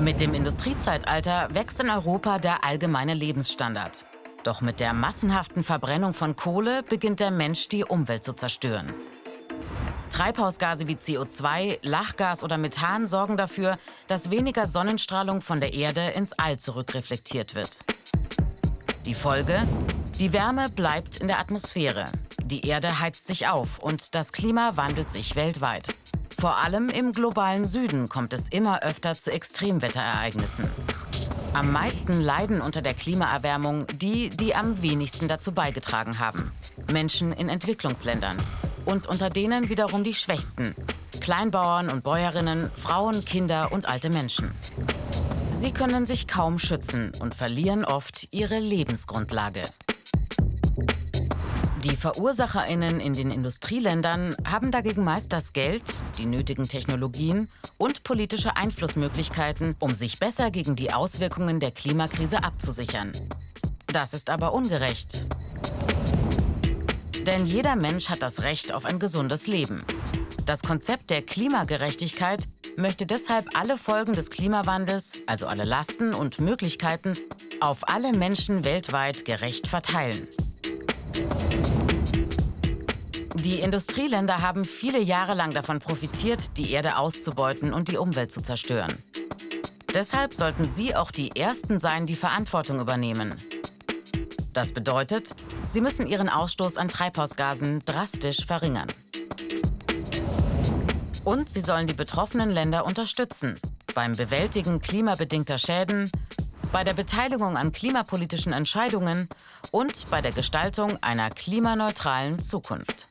Mit dem Industriezeitalter wächst in Europa der allgemeine Lebensstandard. Doch mit der massenhaften Verbrennung von Kohle beginnt der Mensch die Umwelt zu zerstören. Treibhausgase wie CO2, Lachgas oder Methan sorgen dafür, dass weniger Sonnenstrahlung von der Erde ins All zurückreflektiert wird. Die Folge? Die Wärme bleibt in der Atmosphäre. Die Erde heizt sich auf und das Klima wandelt sich weltweit. Vor allem im globalen Süden kommt es immer öfter zu Extremwetterereignissen. Am meisten leiden unter der Klimaerwärmung die, die am wenigsten dazu beigetragen haben. Menschen in Entwicklungsländern. Und unter denen wiederum die Schwächsten. Kleinbauern und Bäuerinnen, Frauen, Kinder und alte Menschen. Sie können sich kaum schützen und verlieren oft ihre Lebensgrundlage. Die VerursacherInnen in den Industrieländern haben dagegen meist das Geld, die nötigen Technologien und politische Einflussmöglichkeiten, um sich besser gegen die Auswirkungen der Klimakrise abzusichern. Das ist aber ungerecht. Denn jeder Mensch hat das Recht auf ein gesundes Leben. Das Konzept der Klimagerechtigkeit möchte deshalb alle Folgen des Klimawandels, also alle Lasten und Möglichkeiten, auf alle Menschen weltweit gerecht verteilen. Die Industrieländer haben viele Jahre lang davon profitiert, die Erde auszubeuten und die Umwelt zu zerstören. Deshalb sollten sie auch die Ersten sein, die Verantwortung übernehmen. Das bedeutet, sie müssen ihren Ausstoß an Treibhausgasen drastisch verringern. Und sie sollen die betroffenen Länder unterstützen beim Bewältigen klimabedingter Schäden, bei der Beteiligung an klimapolitischen Entscheidungen und bei der Gestaltung einer klimaneutralen Zukunft.